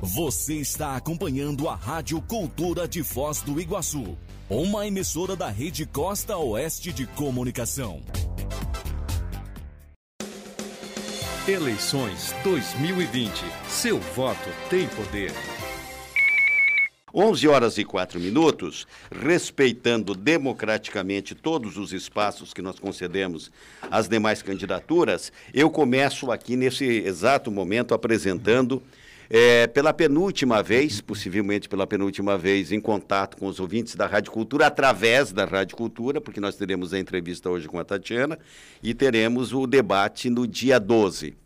Você está acompanhando a Rádio Cultura de Foz do Iguaçu, uma emissora da Rede Costa Oeste de Comunicação. Eleições 2020. Seu voto tem poder. 11 horas e 4 minutos, respeitando democraticamente todos os espaços que nós concedemos às demais candidaturas, eu começo aqui nesse exato momento apresentando é, pela penúltima vez, possivelmente pela penúltima vez, em contato com os ouvintes da Rádio Cultura, através da Rádio Cultura, porque nós teremos a entrevista hoje com a Tatiana e teremos o debate no dia 12.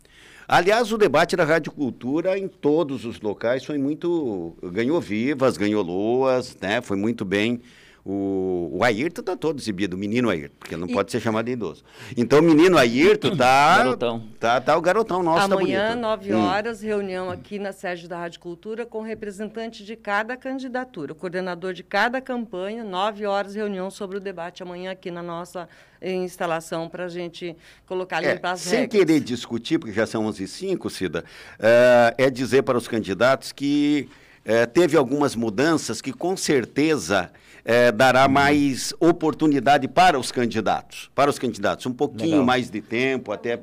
Aliás, o debate da Rádio Cultura em todos os locais foi muito. ganhou vivas, ganhou loas, né? Foi muito bem o, o Ayrton está todo exibido, o menino Ayrton, porque não e... pode ser chamado de idoso. Então, o menino Ayrton está. garotão. Tá, tá o garotão nosso, tá Amanhã, tá 9 horas, hum. reunião aqui na sede da Rádio Cultura com representante de cada candidatura, o coordenador de cada campanha, 9 horas, reunião sobre o debate amanhã aqui na nossa instalação para a gente colocar ali é, as sem regras. Querer discutir, porque já são 11 h 05 Cida, é, é dizer para os candidatos que é, teve algumas mudanças que com certeza é, dará mais oportunidade para os candidatos, para os candidatos, um pouquinho Legal. mais de tempo, até,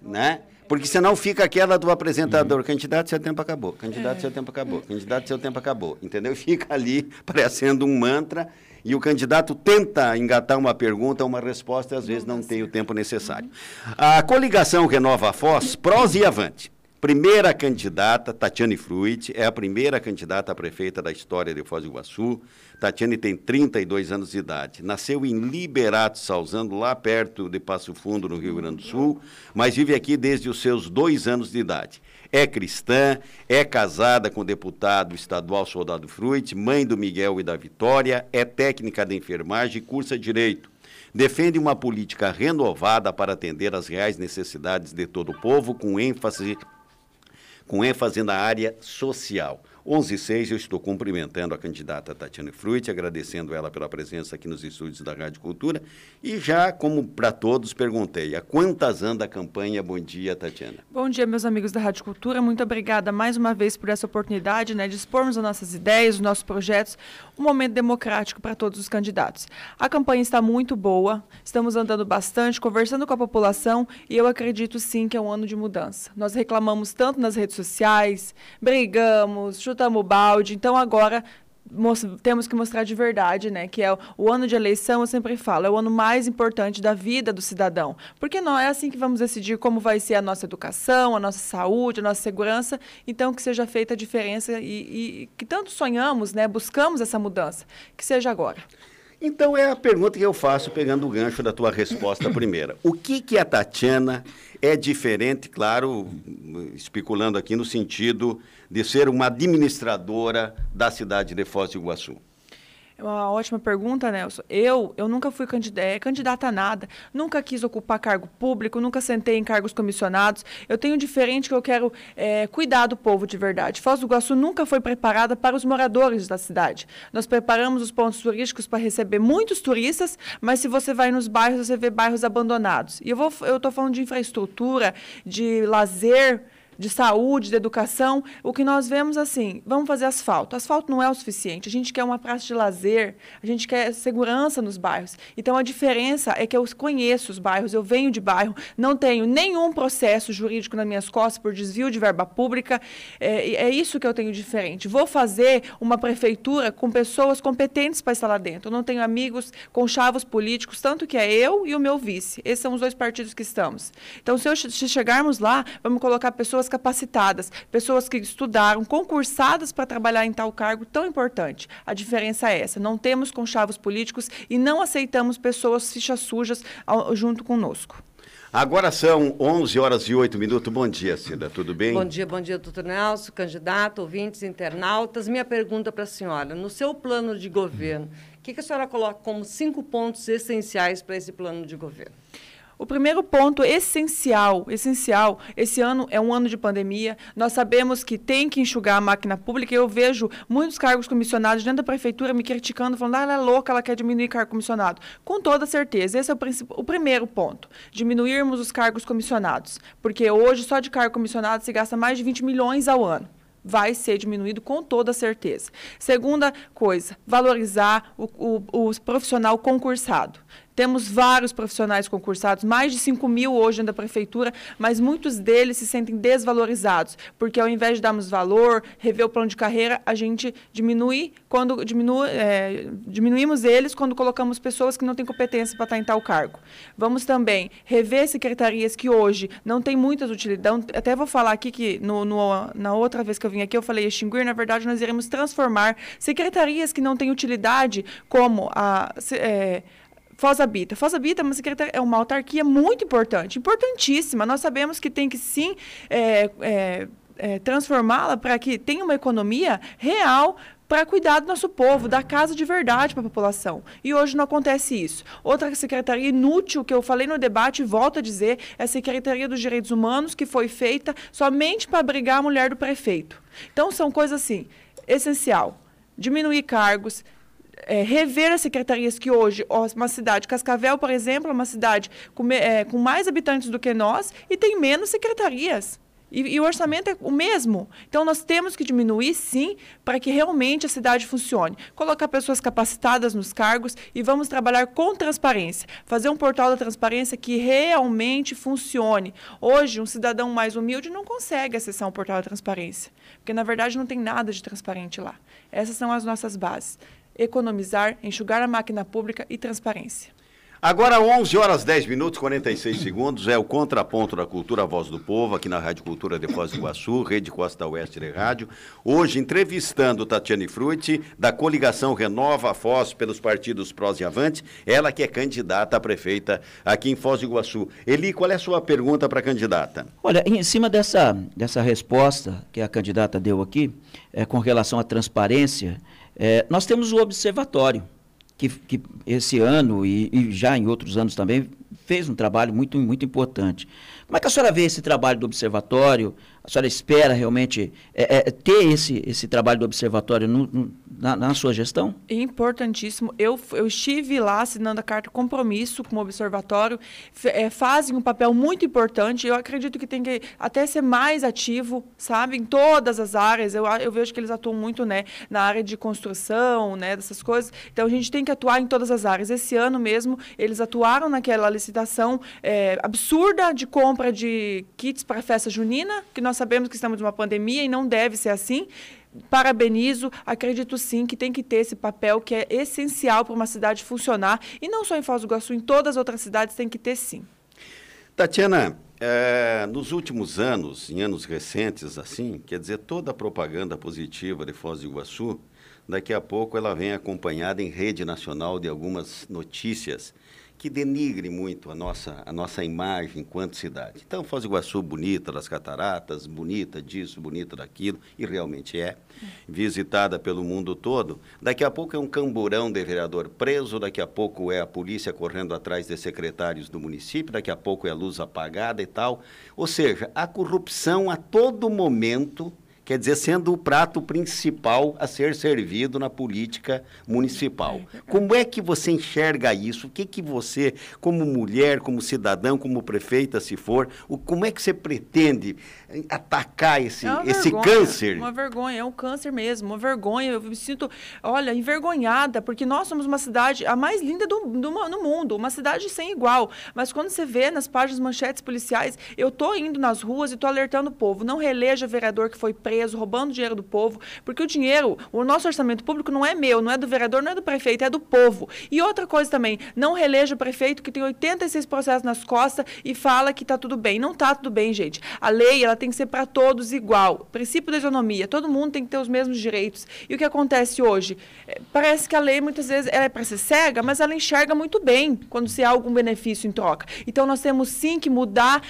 né? Porque senão fica aquela do apresentador, uhum. candidato, seu tempo acabou, candidato, é. seu tempo acabou, candidato, seu tempo acabou, entendeu? Fica ali parecendo um mantra e o candidato tenta engatar uma pergunta, uma resposta, e às vezes não tem o tempo necessário. A coligação Renova a Foz, prós e avante. Primeira candidata, Tatiane Fruit, é a primeira candidata a prefeita da história de Foz do Iguaçu. Tatiane tem 32 anos de idade. Nasceu em Liberato Salzando, lá perto de Passo Fundo, no Rio Grande do Sul, mas vive aqui desde os seus dois anos de idade. É cristã, é casada com o deputado estadual Soldado Fruit, mãe do Miguel e da Vitória, é técnica de enfermagem e cursa Direito defende uma política renovada para atender às reais necessidades de todo o povo, com ênfase com ênfase na área social. 11 e 6, eu estou cumprimentando a candidata Tatiana Fruit, agradecendo ela pela presença aqui nos estúdios da Rádio Cultura. E já, como para todos, perguntei, a quantas anda a campanha? Bom dia, Tatiana. Bom dia, meus amigos da Rádio Cultura. Muito obrigada mais uma vez por essa oportunidade né, de expormos as nossas ideias, os nossos projetos, um momento democrático para todos os candidatos. A campanha está muito boa, estamos andando bastante, conversando com a população e eu acredito sim que é um ano de mudança. Nós reclamamos tanto nas redes sociais, brigamos, chutamos o balde. Então agora temos que mostrar de verdade, né? Que é o, ano de eleição, eu sempre falo, é o ano mais importante da vida do cidadão. Porque não é assim que vamos decidir como vai ser a nossa educação, a nossa saúde, a nossa segurança. Então, que seja feita a diferença e, e que tanto sonhamos, né? Buscamos essa mudança. Que seja agora. Então é a pergunta que eu faço pegando o gancho da tua resposta primeira. O que que a Tatiana é diferente, claro, especulando aqui no sentido de ser uma administradora da cidade de Foz do Iguaçu? É uma ótima pergunta, Nelson. Eu, eu nunca fui candidata, é, candidata a nada, nunca quis ocupar cargo público, nunca sentei em cargos comissionados. Eu tenho diferente que eu quero é, cuidar do povo de verdade. Foz do Iguaçu nunca foi preparada para os moradores da cidade. Nós preparamos os pontos turísticos para receber muitos turistas, mas se você vai nos bairros, você vê bairros abandonados. E eu estou falando de infraestrutura, de lazer, de saúde, de educação, o que nós vemos assim, vamos fazer asfalto. Asfalto não é o suficiente. A gente quer uma praça de lazer, a gente quer segurança nos bairros. Então a diferença é que eu conheço os bairros, eu venho de bairro, não tenho nenhum processo jurídico nas minhas costas por desvio de verba pública. É, é isso que eu tenho diferente. Vou fazer uma prefeitura com pessoas competentes para estar lá dentro. Eu não tenho amigos com chavos políticos, tanto que é eu e o meu vice. Esses são os dois partidos que estamos. Então, se, eu, se chegarmos lá, vamos colocar pessoas pessoas capacitadas, pessoas que estudaram, concursadas para trabalhar em tal cargo tão importante. A diferença é essa: não temos conchavos políticos e não aceitamos pessoas fichas sujas ao, junto conosco. Agora são 11 horas e 8 minutos. Bom dia, Cida. Tudo bem? Bom dia, bom dia, doutor Nelson, candidato, ouvintes, internautas. Minha pergunta para a senhora: no seu plano de governo, o que, que a senhora coloca como cinco pontos essenciais para esse plano de governo? O primeiro ponto essencial, essencial, esse ano é um ano de pandemia. Nós sabemos que tem que enxugar a máquina pública. Eu vejo muitos cargos comissionados dentro da prefeitura me criticando, falando: ah, ela é louca, ela quer diminuir cargo comissionado. Com toda certeza, esse é o, o primeiro ponto: diminuirmos os cargos comissionados. Porque hoje, só de cargo comissionado, se gasta mais de 20 milhões ao ano vai ser diminuído com toda certeza. Segunda coisa, valorizar o, o, o profissional concursado. Temos vários profissionais concursados, mais de 5 mil hoje da prefeitura, mas muitos deles se sentem desvalorizados, porque ao invés de darmos valor, rever o plano de carreira, a gente diminui quando diminui, é, diminuímos eles quando colocamos pessoas que não têm competência para estar em tal cargo. Vamos também rever secretarias que hoje não têm muitas utilidades. Até vou falar aqui que no, no, na outra vez que eu vim aqui eu falei extinguir, na verdade nós iremos transformar secretarias que não têm utilidade, como a. É, Foz Habita. Foz Habita é uma, é uma autarquia muito importante, importantíssima. Nós sabemos que tem que sim é, é, é, transformá-la para que tenha uma economia real para cuidar do nosso povo, dar casa de verdade para a população. E hoje não acontece isso. Outra secretaria inútil que eu falei no debate e volto a dizer é a Secretaria dos Direitos Humanos, que foi feita somente para abrigar a mulher do prefeito. Então, são coisas assim, essencial. Diminuir cargos, é, rever as secretarias que hoje, uma cidade, Cascavel, por exemplo, é uma cidade com, é, com mais habitantes do que nós e tem menos secretarias. E, e, o orçamento é o mesmo. Então, nós temos que diminuir, sim, para que realmente a cidade funcione. Colocar pessoas capacitadas nos cargos e vamos trabalhar com transparência. Fazer um portal da transparência que realmente funcione. Hoje, um cidadão mais humilde não consegue acessar um portal da transparência, porque, na verdade, não tem nada de transparente lá. Essas são as nossas bases economizar, enxugar a máquina pública e transparência. Agora, 11 horas 10 minutos 46 segundos, é o contraponto da Cultura Voz do Povo, aqui na Rádio Cultura de Foz do Iguaçu, Rede Costa Oeste de Rádio. Hoje, entrevistando Tatiane Frutti, da coligação Renova a Foz pelos partidos Prós e Avante, ela que é candidata a prefeita aqui em Foz do Iguaçu. Eli, qual é a sua pergunta para a candidata? Olha, em cima dessa, dessa resposta que a candidata deu aqui, é, com relação à transparência, é, nós temos o observatório, que, que esse ano e, e, já em outros anos também fez um trabalho muito, muito importante. Como é que a senhora vê esse trabalho do observatório? A senhora espera realmente é, é, ter esse, esse trabalho do observatório no, no, na, na, sua gestão? Importantíssimo. Eu, eu estive lá assinando a carta compromisso com o observatório. É, fazem um papel muito importante. Eu acredito que tem que até ser mais ativo, sabe? Em todas as áreas. Eu, eu vejo que eles atuam muito né, na área de construção, né, dessas coisas. Então, a gente tem que atuar em todas as áreas. Esse ano mesmo, eles atuaram naquela licitação é, absurda de compra de kits para festa junina, que nós sabemos que estamos numa pandemia e não deve ser assim. Parabenizo, acredito sim que tem que ter esse papel que é essencial para uma cidade funcionar. E não só em Foz do Iguaçu, em todas as outras cidades tem que ter sim. Tatiana, é, nos últimos anos, em anos recentes, assim, quer dizer, toda a propaganda positiva de Foz do Iguaçu, daqui a pouco ela vem acompanhada em rede nacional de algumas notícias que denigre muito a nossa, a nossa imagem enquanto cidade. Então, Foz do Iguaçu, bonita das cataratas, bonita disso, bonita daquilo, e realmente é, visitada pelo mundo todo. Daqui a pouco é um camburão de vereador preso, daqui a pouco é a polícia correndo atrás de secretários do município, daqui a pouco é a luz apagada e tal. Ou seja, a corrupção a todo momento quer dizer, sendo o prato principal a ser servido na política municipal. É como é que você enxerga isso? O que, que você, como mulher, como cidadão, como prefeita, se for, o, como é que você pretende atacar esse, é esse vergonha, câncer? Uma vergonha, é um câncer mesmo, uma vergonha. Eu me sinto, olha, envergonhada, porque nós somos uma cidade a mais linda do, do, no mundo, uma cidade sem igual. Mas quando você vê nas páginas manchetes policiais, eu tô indo nas ruas e tô alertando o povo, não releja vereador que foi preso roubando dinheiro do povo, porque o dinheiro, o nosso orçamento público não é meu, não é do vereador, não é do prefeito, é do povo. E outra coisa também, não releja o prefeito que tem 86 processos nas costas e fala que está tudo bem. Não está tudo bem, gente. A lei ela tem que ser para todos igual. Princípio da isonomia, todo mundo tem que ter os mesmos direitos. E o que acontece hoje? É, parece que a lei muitas vezes é para ser cega, mas ela enxerga muito bem quando se há algum benefício em troca. Então nós temos sim que mudar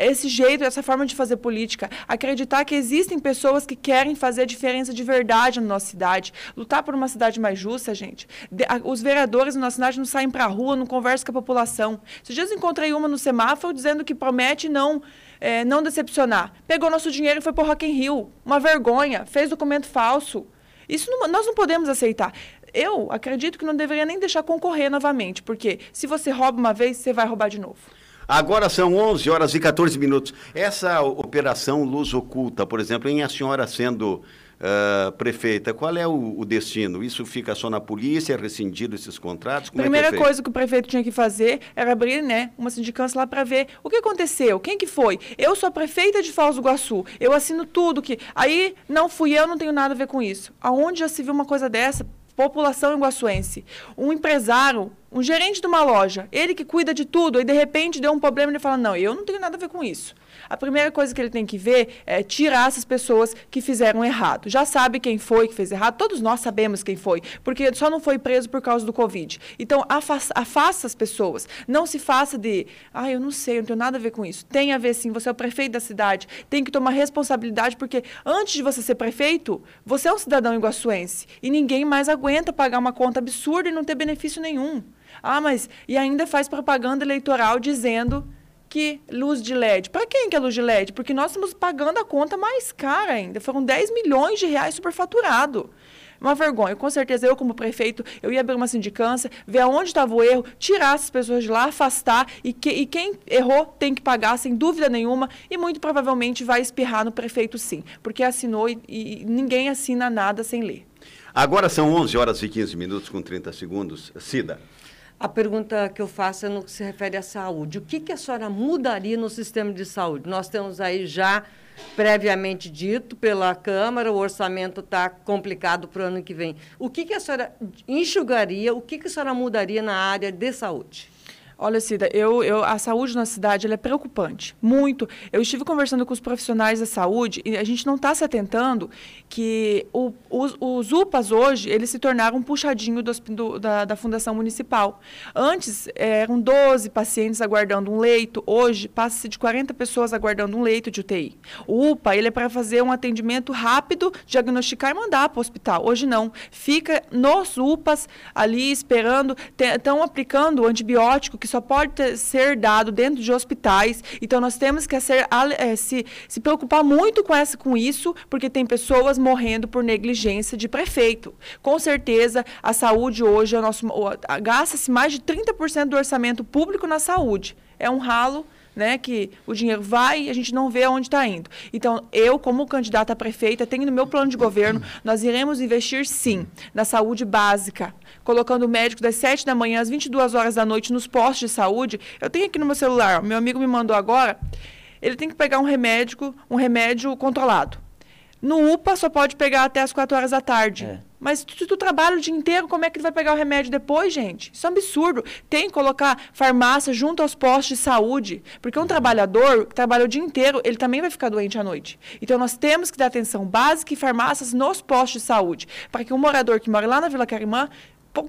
esse jeito, essa forma de fazer política, acreditar que existem pessoas que querem fazer a diferença de verdade na nossa cidade, lutar por uma cidade mais justa, gente. De, a, os vereadores na nossa cidade não saem para a rua, não conversam com a população. Esses dias encontrei uma no semáforo dizendo que promete não é, não decepcionar. Pegou nosso dinheiro e foi para Rock in Rio. Uma vergonha, fez documento falso. Isso não, nós não podemos aceitar. Eu acredito que não deveria nem deixar concorrer novamente, porque se você rouba uma vez, você vai roubar de novo. Agora são 11 horas e 14 minutos. Essa operação Luz Oculta, por exemplo, em a senhora sendo uh, prefeita, qual é o, o, destino? Isso fica só na polícia, é rescindido esses contratos? Como Primeira é que é coisa que o prefeito tinha que fazer era abrir né, uma sindicância lá para ver o que aconteceu, quem que foi. Eu sou prefeita de Foz do Iguaçu, eu assino tudo que... Aí não fui eu, não tenho nada a ver com isso. Aonde já se viu uma coisa dessa? População iguaçuense. Um empresário, um gerente de uma loja, ele que cuida de tudo, e de repente deu um problema e ele fala: Não, eu não tenho nada a ver com isso a primeira coisa que ele tem que ver é tirar essas pessoas que fizeram errado. Já sabe quem foi que fez errado, todos nós sabemos quem foi, porque só não foi preso por causa do Covid. Então, afasta, afasta as pessoas. Não se faça de, ah, eu não sei, eu não tenho nada a ver com isso. Tem a ver sim, você é o prefeito da cidade, tem que tomar responsabilidade, porque antes de você ser prefeito, você é um cidadão iguaçuense e ninguém mais aguenta pagar uma conta absurda e não ter benefício nenhum. Ah, mas e ainda faz propaganda eleitoral dizendo que luz de LED. Para quem que é luz de LED? Porque nós estamos pagando a conta mais cara ainda. Foram 10 milhões de reais superfaturado. Uma vergonha. Com certeza, eu, como prefeito, eu ia abrir uma sindicância, ver aonde estava o erro, tirar essas pessoas de lá, afastar, e, que, e quem errou tem que pagar, sem dúvida nenhuma, e muito provavelmente vai espirrar no prefeito, sim, porque assinou e, e ninguém assina nada sem ler. Agora são 11 horas e 15 minutos com 30 segundos. Cida. A pergunta que eu faço é no que se refere à saúde. O que, que a senhora mudaria no sistema de saúde? Nós temos aí já previamente dito pela Câmara, o orçamento está complicado para o ano que vem. O que, que a senhora enxugaria, o que, que a senhora mudaria na área de saúde? Olha, Cida, eu, eu, a saúde na cidade é preocupante, muito. Eu estive conversando com os profissionais da saúde e a gente não está se atentando que o, os, os, UPAs hoje, eles se tornaram um puxadinho do, do, da, da Fundação Municipal. Antes, eram 12 pacientes aguardando um leito, hoje passa-se de 40 pessoas aguardando um leito de UTI. O UPA, ele é para fazer um atendimento rápido, diagnosticar e mandar para o hospital. Hoje não. Fica nos UPAs ali esperando, estão aplicando o antibiótico que só pode ter, ser dado dentro de hospitais. Então, nós temos que ser, é, se, se preocupar muito com, essa, com isso, porque tem pessoas morrendo por negligência de prefeito. Com certeza, a saúde hoje, é gasta-se mais de 30% do orçamento público na saúde. É um ralo né, que o dinheiro vai e a gente não vê aonde está indo. Então, eu, como candidata a prefeita, tenho no meu plano de governo, nós iremos investir sim na saúde básica, colocando médicos das 7 da manhã às 22 horas da noite nos postos de saúde. Eu tenho aqui no meu celular, meu amigo me mandou agora, ele tem que pegar um remédio, um remédio controlado. No UPA só pode pegar até as 4 horas da tarde. É. Mas se tu trabalha o dia inteiro, como é que tu vai pegar o remédio depois, gente? Isso é um absurdo. Tem que colocar farmácia junto aos postos de saúde. Porque um trabalhador que trabalha o dia inteiro, ele também vai ficar doente à noite. Então nós temos que dar atenção básica e farmácias nos postos de saúde. Para que um morador que mora lá na Vila Carimã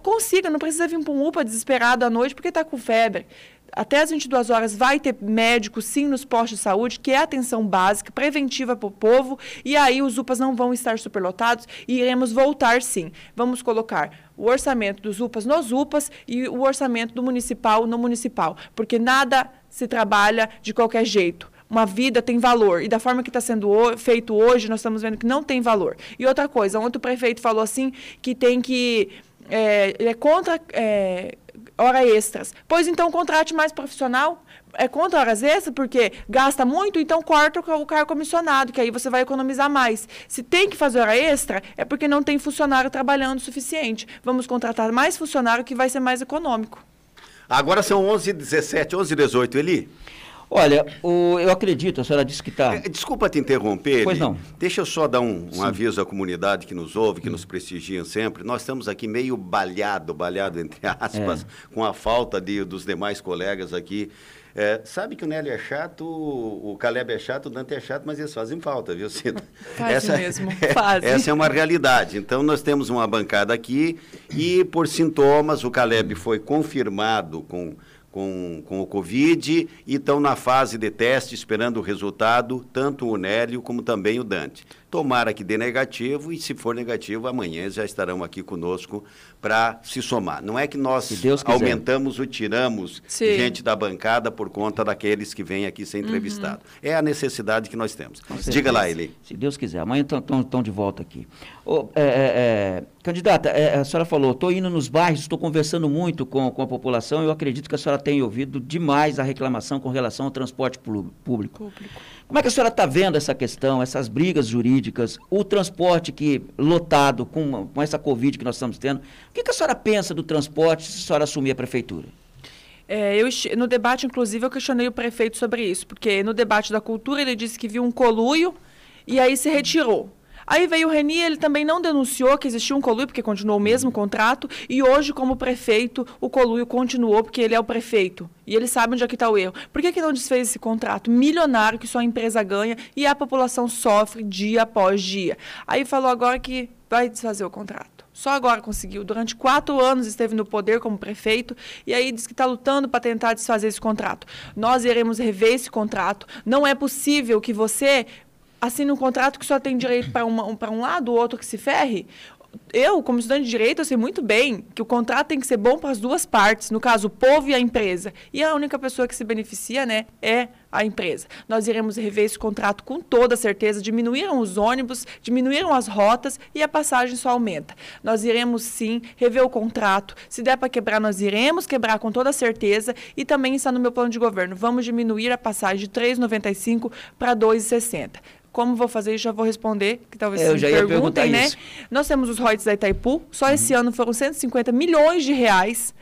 consiga, não precisa vir para um UPA desesperado à noite porque está com febre até as 22 horas vai ter médico, sim, nos postos de saúde, que é atenção básica, preventiva para o povo, e aí os UPAs não vão estar superlotados e iremos voltar, sim. Vamos colocar o orçamento dos UPAs nos UPAs e o orçamento do municipal no municipal, porque nada se trabalha de qualquer jeito uma vida tem valor. E da forma que está sendo feito hoje, nós estamos vendo que não tem valor. E outra coisa, ontem o prefeito falou assim que tem que. É, ele é contra é, hora extras. Pois então contrate mais profissional. É contra horas extras, porque gasta muito, então corta o cargo comissionado, que aí você vai economizar mais. Se tem que fazer hora extra, é porque não tem funcionário trabalhando o suficiente. Vamos contratar mais funcionário que vai ser mais econômico. Agora são 11h17, 11h18, Eli. Olha, o, eu acredito, a senhora disse que está. É, desculpa te interromper. Pois não. Deixa eu só dar um, um aviso à comunidade que nos ouve, que nos prestigia sempre. Nós estamos aqui meio balhado, balhado entre aspas, é. com a falta de, dos demais colegas aqui. É, sabe que o Nélio é chato, o Caleb é chato, o Dante é chato, mas eles fazem falta, viu, Cida? Faz essa, mesmo, faz. Essa é uma realidade. Então, nós temos uma bancada aqui e, por sintomas, o Caleb foi confirmado com com, com o Covid e estão na fase de teste, esperando o resultado, tanto o Nélio como também o Dante. Tomara que dê negativo e, se for negativo, amanhã já estarão aqui conosco para se somar. Não é que nós aumentamos ou tiramos Sim. gente da bancada por conta daqueles que vêm aqui ser entrevistados. Uhum. É a necessidade que nós temos. Diga lá, Eli. Se Deus quiser. Amanhã estão de volta aqui. Oh, é, é, candidata, é, a senhora falou, estou indo nos bairros, estou conversando muito com, com a população. Eu acredito que a senhora tem ouvido demais a reclamação com relação ao transporte público. público. Como é que a senhora está vendo essa questão, essas brigas jurídicas, o transporte que lotado com, com essa Covid que nós estamos tendo? O que, que a senhora pensa do transporte se a senhora assumir a prefeitura? É, eu, no debate, inclusive, eu questionei o prefeito sobre isso, porque no debate da cultura ele disse que viu um coluio e aí se retirou. Aí veio o Reni, ele também não denunciou que existia um coluio, porque continuou o mesmo contrato, e hoje, como prefeito, o coluio continuou, porque ele é o prefeito. E ele sabe onde é que está o erro. Por que, que não desfez esse contrato milionário que só a empresa ganha e a população sofre dia após dia? Aí falou agora que vai desfazer o contrato. Só agora conseguiu. Durante quatro anos esteve no poder como prefeito e aí diz que está lutando para tentar desfazer esse contrato. Nós iremos rever esse contrato. Não é possível que você assine um contrato que só tem direito para um lado, o outro que se ferre, eu, como estudante de direito, eu sei muito bem que o contrato tem que ser bom para as duas partes, no caso, o povo e a empresa. E a única pessoa que se beneficia, né, é a empresa. Nós iremos rever esse contrato com toda certeza. Diminuíram os ônibus, diminuíram as rotas e a passagem só aumenta. Nós iremos sim rever o contrato. Se der para quebrar, nós iremos quebrar com toda certeza. E também está no meu plano de governo. Vamos diminuir a passagem de R$ 3,95 para R$ 2,60. Como vou fazer isso? Já vou responder, que talvez é, já ia perguntem, né? Isso. Nós temos os royalties da Itaipu, só uhum. esse ano foram 150 milhões de reais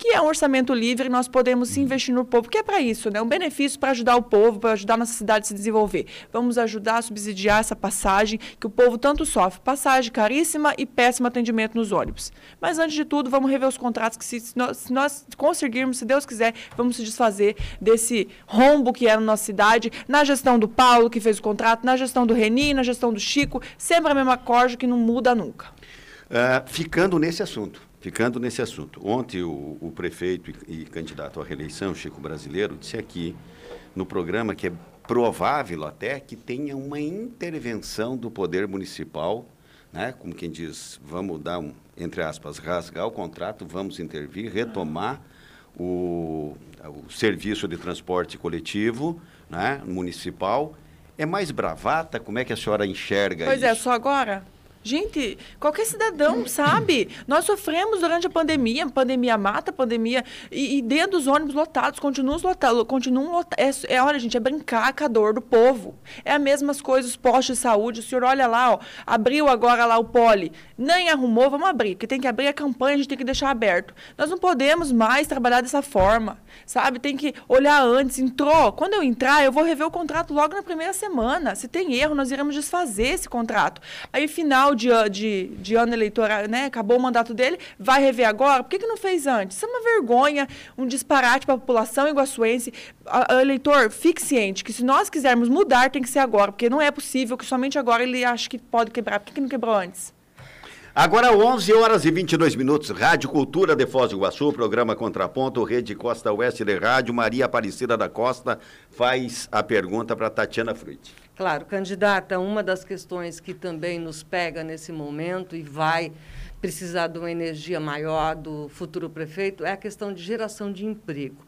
que é um orçamento livre nós podemos investir no povo, que é para isso, né? Um benefício para ajudar o povo, para ajudar a nossa cidade a se desenvolver. Vamos ajudar a subsidiar essa passagem que o povo tanto sofre. Passagem caríssima e péssimo atendimento nos ônibus. Mas antes de tudo, vamos rever os contratos que se, se, nós, se nós, conseguirmos, se Deus quiser, vamos se desfazer desse rombo que é na nossa cidade, na gestão do Paulo, que fez o contrato, na gestão do Reni, na gestão do Chico, sempre a mesma corja que não muda nunca. Uh, ficando nesse assunto, Ficando nesse assunto, ontem o, o prefeito e, e, candidato à reeleição, Chico Brasileiro, disse aqui no programa que é provável até que tenha uma intervenção do poder municipal, né? como quem diz, vamos dar um, entre aspas, rasgar o contrato, vamos intervir, retomar o, o serviço de transporte coletivo né? municipal. É mais bravata? Como é que a senhora enxerga pois isso? Pois é, só agora Gente, qualquer cidadão sabe. Nós sofremos durante a pandemia, pandemia mata, pandemia. E, e dentro dos ônibus lotados, continuam lotados. Continuam lotados. É, é, olha, gente, é brincar com a dor do povo. É as mesmas coisas, os postos de saúde. O senhor olha lá, ó, abriu agora lá o poli. Nem arrumou, vamos abrir. Porque tem que abrir a campanha, a gente tem que deixar aberto. Nós não podemos mais trabalhar dessa forma, sabe? Tem que olhar antes. Entrou. Quando eu entrar, eu vou rever o contrato logo na primeira semana. Se tem erro, nós iremos desfazer esse contrato. Aí, final final de, de, de ano eleitoral, né? Acabou o mandato dele, vai rever agora? Por que, que não fez antes? Isso é uma vergonha, um disparate para a população iguaçuense. Eleitor, fique ciente que se nós quisermos mudar, tem que ser agora, porque não é possível que somente agora ele ache que pode quebrar. Por que, que não quebrou antes? Agora 11 horas e 22 minutos, Rádio Cultura de Foz do Iguaçu, programa Contraponto, Rede Costa Oeste de Rádio, Maria Aparecida da Costa faz a pergunta para Tatiana Frutti. Claro, candidata, uma das questões que também nos pega nesse momento e vai precisar de uma energia maior do futuro prefeito é a questão de geração de emprego.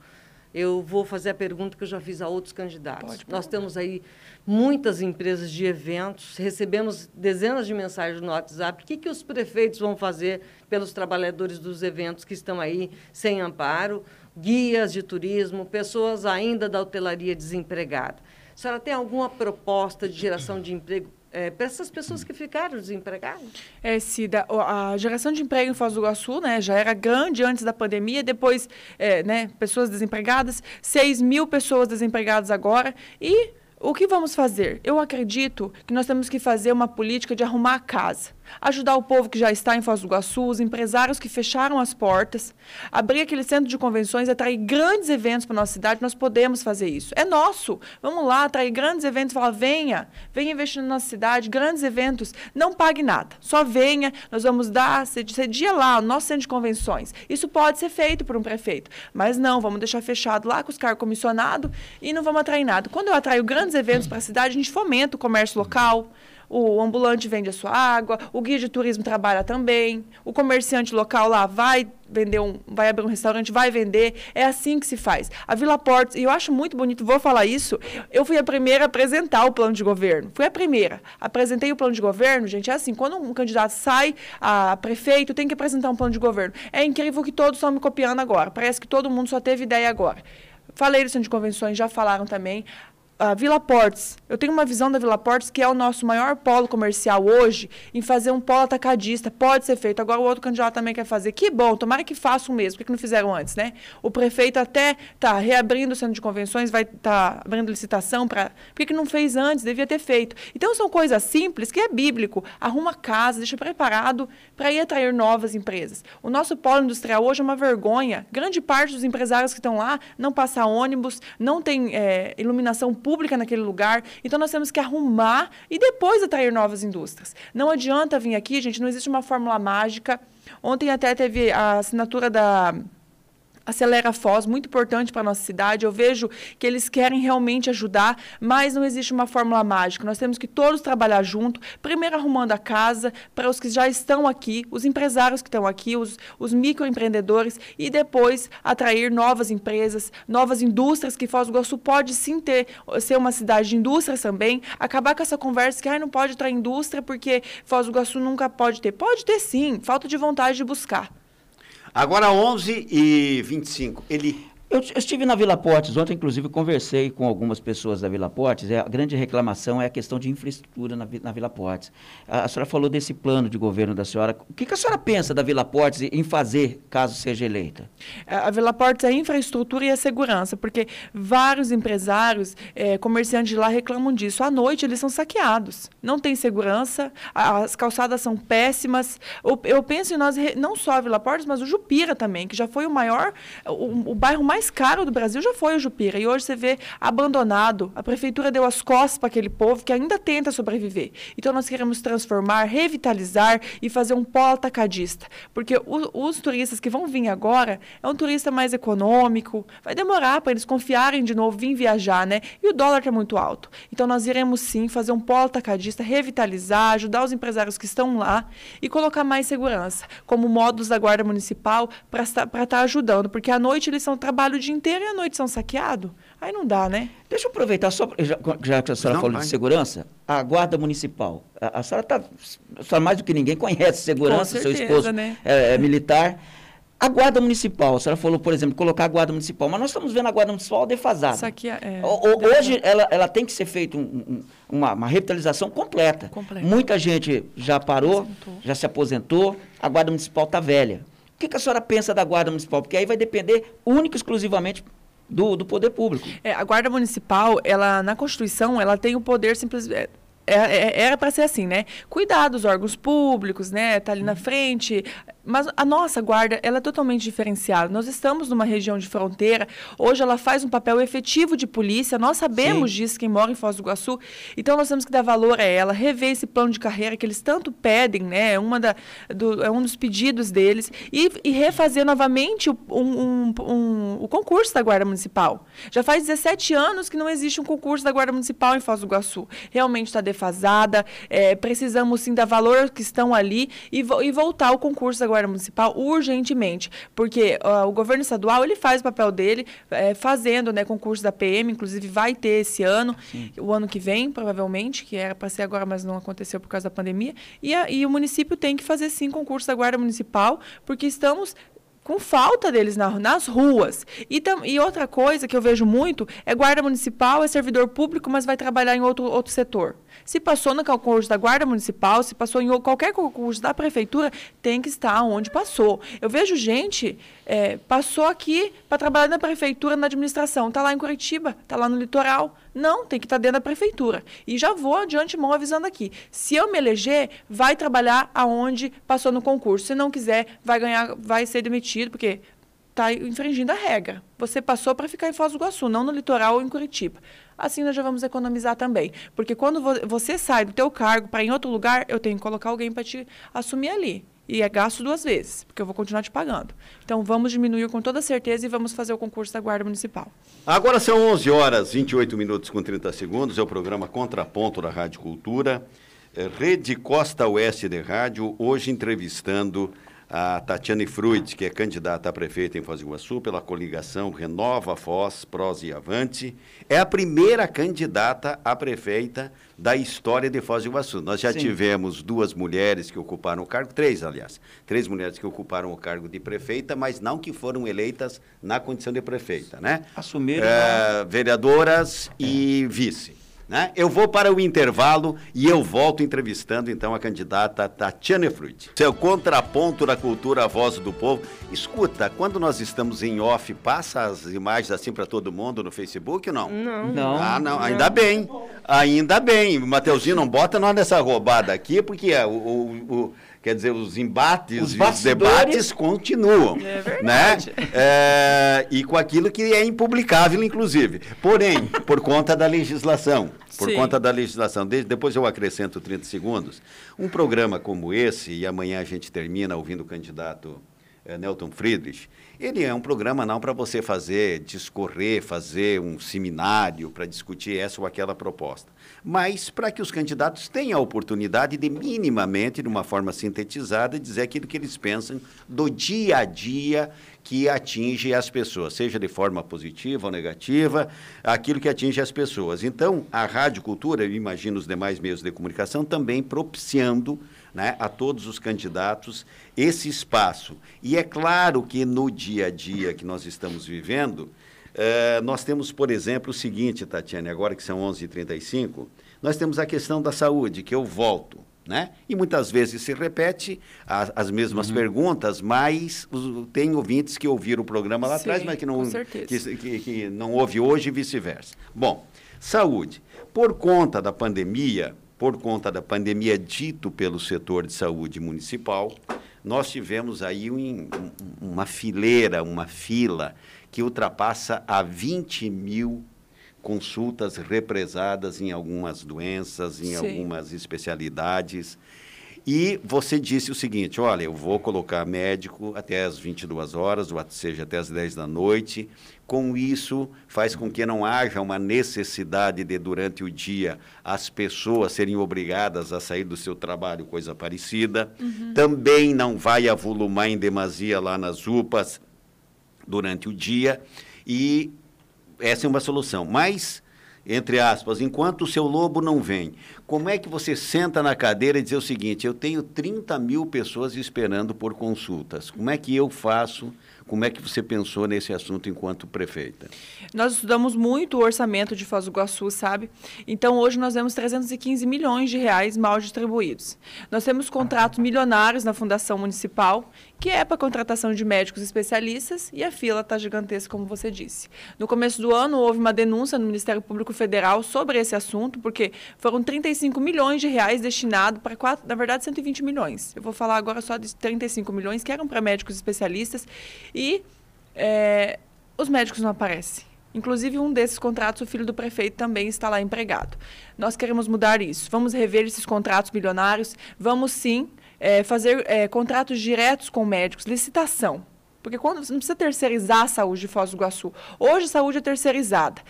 Eu vou fazer a pergunta que eu já fiz a outros candidatos. Pode, Nós temos aí muitas empresas de eventos, recebemos dezenas de mensagens no WhatsApp. O que, que os prefeitos vão fazer pelos trabalhadores dos eventos que estão aí sem amparo, guias de turismo, pessoas ainda da hotelaria desempregada? A senhora tem alguma proposta de geração de emprego é, para essas pessoas que ficaram desempregadas? É, Cida, a geração de emprego em Foz do Iguaçu né, já era grande antes da pandemia, depois, é, né, pessoas desempregadas, 6 mil pessoas desempregadas agora, e o que vamos fazer? Eu acredito que nós temos que fazer uma política de arrumar a casa ajudar o povo que já está em Foz do Iguaçu, os empresários que fecharam as portas, abrir aquele centro de convenções, atrair grandes eventos para nossa cidade, nós podemos fazer isso. É nosso. Vamos lá, atrair grandes eventos, falar, venha, venha investir na nossa cidade, grandes eventos, não pague nada, só venha, nós vamos dar, cedia lá o nosso centro de convenções. Isso pode ser feito por um prefeito, mas não, vamos deixar fechado lá com os cargos comissionados e não vamos atrair nada. Quando eu atraio grandes eventos para a cidade, a gente fomenta o comércio local, o ambulante vende a sua água, o guia de turismo trabalha também, o comerciante local lá vai vender um, vai abrir um restaurante, vai vender. É assim que se faz. A Vila Portos, e eu acho muito bonito, vou falar isso, eu fui a primeira a apresentar o plano de governo. Fui a primeira. Apresentei o plano de governo, gente, é assim, quando um candidato sai a prefeito, tem que apresentar um plano de governo. É incrível que todos estão me copiando agora. Parece que todo mundo só teve ideia agora. Falei do centro de convenções, já falaram também a Vila Portes. Eu tenho uma visão da Vila Portes que é o nosso maior polo comercial hoje em fazer um polo atacadista. Pode ser feito. Agora o outro candidato também quer fazer. Que bom, tomara que façam mesmo. Por que não fizeram antes, né? O prefeito até está reabrindo o centro de convenções, vai estar tá abrindo licitação para. Por que, não fez antes? Devia ter feito. Então são coisas simples que é bíblico. Arruma casa, deixa preparado para ir atrair novas empresas. O nosso polo industrial hoje é uma vergonha. Grande parte dos empresários que estão lá não passa ônibus, não tem é, iluminação pública pública naquele lugar. Então nós temos que arrumar e depois atrair novas indústrias. Não adianta vir aqui, gente, não existe uma fórmula mágica. Ontem até teve a assinatura da Acelera Foz, muito importante para a nossa cidade. Eu vejo que eles querem realmente ajudar, mas não existe uma fórmula mágica. Nós temos que todos trabalhar junto, primeiro arrumando a casa para os que já estão aqui, os empresários que estão aqui, os, os microempreendedores, e depois atrair novas empresas, novas indústrias, que Foz do Iguaçu pode sim ter, ser uma cidade de indústrias também. Acabar com essa conversa que ah, não pode atrair indústria porque Foz do Iguaçu nunca pode ter. Pode ter sim, falta de vontade de buscar. Agora 11 e 25. Ele eu, eu, estive na Vila Portes ontem, inclusive conversei com algumas pessoas da Vila Portes. É, a grande reclamação é a questão de infraestrutura na, na Vila Portes. A, a, senhora falou desse plano de governo da senhora. O que, que, a senhora pensa da Vila Portes em fazer caso seja eleita? A Vila Portes é a infraestrutura e a segurança, porque vários empresários, é, comerciantes de lá reclamam disso. À noite eles são saqueados, não tem segurança, as calçadas são péssimas. Eu, eu penso em nós, não só a Vila Portes, mas o Jupira também, que já foi o maior, o, o bairro mais mais caro do Brasil já foi o Jupira. E hoje você vê abandonado. A prefeitura deu as costas para aquele povo que ainda tenta sobreviver. Então nós queremos transformar, revitalizar e fazer um polo atacadista. Porque o, os turistas que vão vir agora é um turista mais econômico. Vai demorar para eles confiarem de novo, vir viajar, né? E o dólar está muito alto. Então nós iremos sim fazer um polo atacadista, revitalizar, ajudar os empresários que estão lá e colocar mais segurança, como módulos da Guarda Municipal para estar tá ajudando. Porque à noite eles são trabalhando trabalho o dia inteiro e à noite são saqueados. Aí não dá, né? Deixa eu aproveitar, só, já, já que a senhora não, falou vai. de segurança, a Guarda Municipal. A, a senhora está. A senhora mais do que ninguém conhece segurança, certeza, seu esposo né? é, é militar. A Guarda Municipal, a senhora falou, por exemplo, colocar a Guarda Municipal, mas nós estamos vendo a Guarda Municipal defasada. Isso aqui é, é o, hoje ela, ela tem que ser feita um, um, uma, uma, revitalização completa. completa. Muita gente já parou, aposentou. já se aposentou, a Guarda Municipal está velha que, que a senhora pensa da Guarda Municipal? Porque aí vai depender única e exclusivamente do, do poder público. É, a Guarda Municipal, ela na Constituição, ela tem o poder simplesmente é, é, era para ser assim, né? Cuidar dos órgãos públicos, né? Tá ali na frente, mas a nossa guarda, ela é totalmente diferenciada. Nós estamos numa região de fronteira. Hoje ela faz um papel efetivo de polícia. Nós sabemos Sim. disso, quem mora em Foz do Iguaçu. Então nós temos que dar valor a ela, rever esse plano de carreira que eles tanto pedem, né? É, uma da, do, é um dos pedidos deles. E, e refazer novamente o, um, um, um, o concurso da Guarda Municipal. Já faz 17 anos que não existe um concurso da Guarda Municipal em Foz do Iguaçu. Realmente está defasada. É, precisamos sim dar valor que estão ali e, e voltar ao concurso da Guarda Municipal urgentemente, porque uh, o governo estadual ele faz o papel dele, é, fazendo né, concurso da PM, inclusive vai ter esse ano, Sim. o ano que vem, provavelmente, que era para ser agora, mas não aconteceu por causa da pandemia. E, a, e o município tem que fazer sim concurso da Guarda Municipal, porque estamos com falta deles na, nas ruas. E, tam, e outra coisa que eu vejo muito é guarda municipal, é servidor público, mas vai trabalhar em outro, outro setor. Se passou no concurso da Guarda Municipal, se passou em qualquer concurso da Prefeitura, tem que estar onde passou. Eu vejo gente, é, passou aqui para trabalhar na Prefeitura, na administração, está lá em Curitiba, está lá no litoral. Não, tem que estar tá dentro da Prefeitura. E já vou de antemão avisando aqui. Se eu me eleger, vai trabalhar aonde passou no concurso. Se não quiser, vai ganhar, vai ser demitido, porque está infringindo a regra. Você passou para ficar em Foz do Iguaçu, não no litoral ou em Curitiba. Assim nós já vamos economizar também. Porque quando você sai do teu cargo para em outro lugar, eu tenho que colocar alguém para te assumir ali. E é gasto duas vezes, porque eu vou continuar te pagando. Então vamos diminuir com toda certeza e vamos fazer o concurso da Guarda Municipal. Agora são 11 horas 28 minutos com 30 segundos, é o programa Contraponto da Rádio Cultura. eh, Rede Costa Oeste de Rádio, hoje entrevistando a Tatiane Fruit, que é candidata a prefeita em Foz do Iguaçu pela coligação Renova Foz, Prós e Avante. É a primeira candidata a prefeita da história de Foz do Iguaçu. Nós já Sim. tivemos duas mulheres que ocuparam o cargo, três, aliás, três mulheres que ocuparam o cargo de prefeita, mas não que foram eleitas na condição de prefeita, né? Assumiram. É, vereadoras e vice. Né? Eu vou para o intervalo e eu volto entrevistando então a candidata Tatiane Fruit. Seu contraponto da cultura Voz do Povo. Escuta, quando nós estamos em off, passa as imagens assim para todo mundo no Facebook ou não? Não. Não. Ah, não, ainda bem. Ainda bem. Mateuzinho, não bota nós nessa roubada aqui, porque é, o, o- o- quer dizer, os embates Os e os debates continuam. É verdade. Né? É, e com aquilo que é impublicável, inclusive. Porém, por conta da legislação. Por Sim. conta da legislação. De- depois eu acrescento 30 segundos. Um programa como esse, e amanhã a gente termina ouvindo o candidato eh, Nelton Friedrich, ele é um programa não para você fazer, discorrer, fazer um seminário para discutir essa ou aquela proposta, mas para que os candidatos tenham a oportunidade de minimamente, de uma forma sintetizada, dizer aquilo que eles pensam do dia a dia que atinge as pessoas, seja de forma positiva ou negativa, aquilo que atinge as pessoas. Então, a Rádio Cultura, eu imagino os demais meios de comunicação, também propiciando né, a todos os candidatos esse espaço. E é claro que no dia a dia que nós estamos vivendo, eh, nós temos, por exemplo, o seguinte, Tatiane, agora que são 11h35, nós temos a questão da saúde, que eu volto. Né? E muitas vezes se repete a- as mesmas perguntas, mas os- tem ouvintes que ouviram o programa lá Sim, atrás, mas que não, que, que- que não ouve hoje e vice-versa. Bom, saúde. Por conta da pandemia, por conta da pandemia dito pelo setor de saúde municipal, nós tivemos aí um- um- uma fileira, uma fila que ultrapassa a 20 mil consultas represadas em algumas doenças, em Sim. algumas especialidades. E você disse o seguinte: olha, eu vou colocar médico até as 22 horas, ou seja, até as 10 da noite. Com isso, faz com que não haja uma necessidade de, durante o dia, as pessoas serem obrigadas a sair do seu trabalho, coisa parecida. Também não vai avolumar em demasia lá nas UPAs durante o dia. E essa é uma solução. Mas, entre aspas, enquanto o seu lobo não vem, como é que você senta na cadeira e diz o seguinte: eu tenho 30 mil pessoas esperando por consultas. Como é que eu faço? Como é que você pensou nesse assunto enquanto prefeita? Nós estudamos muito o orçamento de Foz do Iguaçu, sabe? Então, hoje nós temos 315 milhões de reais mal distribuídos. Nós temos contratos milionários na Fundação Municipal, que é para contratação de médicos especialistas, e a fila está gigantesca, como você disse. No começo do ano, houve uma denúncia no Ministério Público Federal sobre esse assunto, porque foram 35 milhões de reais destinados para, quatro, na verdade, 120 milhões. Eu vou falar agora só de 35 milhões, que eram para médicos especialistas, e é, os médicos não aparecem. Inclusive, um desses contratos, o filho do prefeito também está lá empregado. Nós queremos mudar isso. Vamos rever esses contratos bilionários. Vamos, sim, eh, fazer eh, contratos diretos com médicos, licitação. Porque quando você não precisa terceirizar a saúde de Foz do Iguaçu. Hoje a saúde é terceirizada.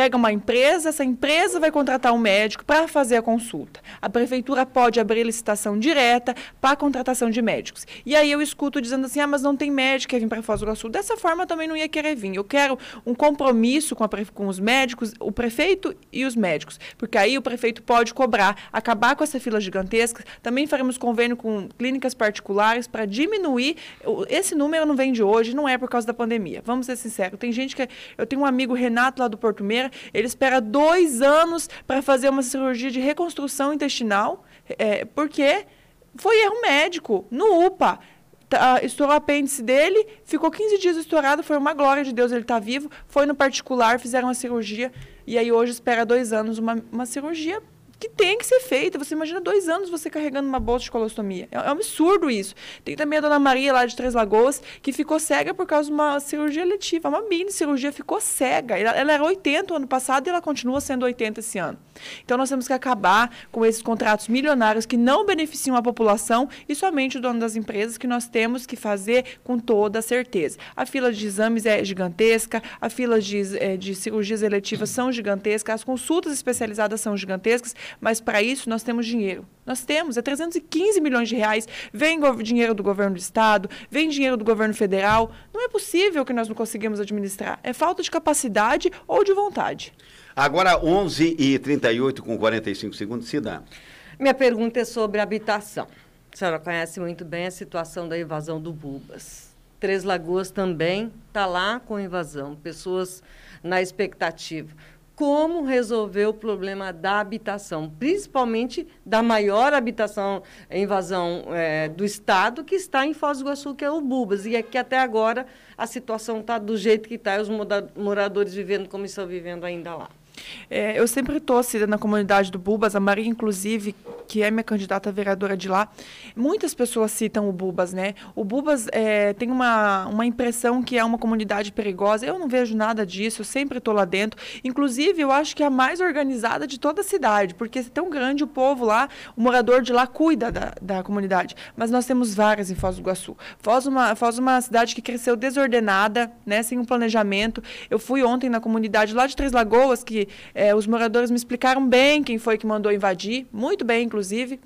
Pega uma empresa, essa empresa vai contratar um médico para fazer a consulta. A prefeitura pode abrir licitação direta para a contratação de médicos. E aí eu escuto dizendo assim: ah, mas não tem médico que vir para Foz do Iguaçu. Dessa forma eu também não ia querer vir. Eu quero um compromisso com, a com os médicos, o prefeito e os médicos. Porque aí o prefeito pode cobrar, acabar com essa fila gigantesca. Também faremos convênio com clínicas particulares para diminuir. Esse número não vem de hoje, não é por causa da pandemia. Vamos ser sinceros. Tem gente que. Eu tenho um amigo Renato lá do Porto Meira, ele espera dois anos para fazer uma cirurgia de reconstrução intestinal, é, porque foi erro médico, no UPA. Tá, estourou o apêndice dele, ficou 15 dias estourado, foi uma glória de Deus, ele está vivo. Foi no particular, fizeram uma cirurgia, e aí hoje espera dois anos uma, uma cirurgia que tem que ser feita. Você imagina dois anos você carregando uma bolsa de colostomia. É, é um absurdo isso. Tem também a dona Maria lá de Três Lagoas, que ficou cega por causa de uma cirurgia letiva. Uma mini cirurgia ficou cega. Ela, ela era 80 ano passado e ela continua sendo 80 esse ano. Então nós temos que acabar com esses contratos milionários que não beneficiam a população e somente o dono das empresas que nós temos que fazer com toda certeza. A fila de exames é gigantesca, a fila de, eh, de cirurgias eletivas são gigantescas, as consultas especializadas são gigantescas. Mas para isso nós temos dinheiro. Nós temos, é 315 milhões de reais. Vem dinheiro do governo do estado, vem dinheiro do governo federal. Não é possível que nós não conseguimos administrar. É falta de capacidade ou de vontade. Agora, 11 e 38 com 45 segundos, se dá. Minha pergunta é sobre habitação. A senhora conhece muito bem a situação da invasão do Bubas. Três Lagoas também está lá com invasão, pessoas na expectativa como resolver o problema da habitação, principalmente da maior habitação, invasão é, do Estado, que está em Foz do Iguaçu, que é o Bubas. E aqui até agora a situação está do jeito que está, e os moradores vivendo como estão vivendo ainda lá. É, eu sempre estou na comunidade do Bubas, a Maria, inclusive, que é minha candidata vereadora de lá. Muitas pessoas citam o Bubas, né? O Bubas é, tem uma, uma impressão que é uma comunidade perigosa. Eu não vejo nada disso, eu sempre estou lá dentro. Inclusive, eu acho que é a mais organizada de toda a cidade, porque é tão grande o povo lá, o morador de lá cuida da, da comunidade. Mas nós temos várias em Foz do Iguaçu. Foz uma, Foz uma cidade que cresceu desordenada, né, sem um planejamento. Eu fui ontem na comunidade lá de Três Lagoas, que é, os moradores me explicaram bem quem foi que mandou invadir, muito bem, inclusive.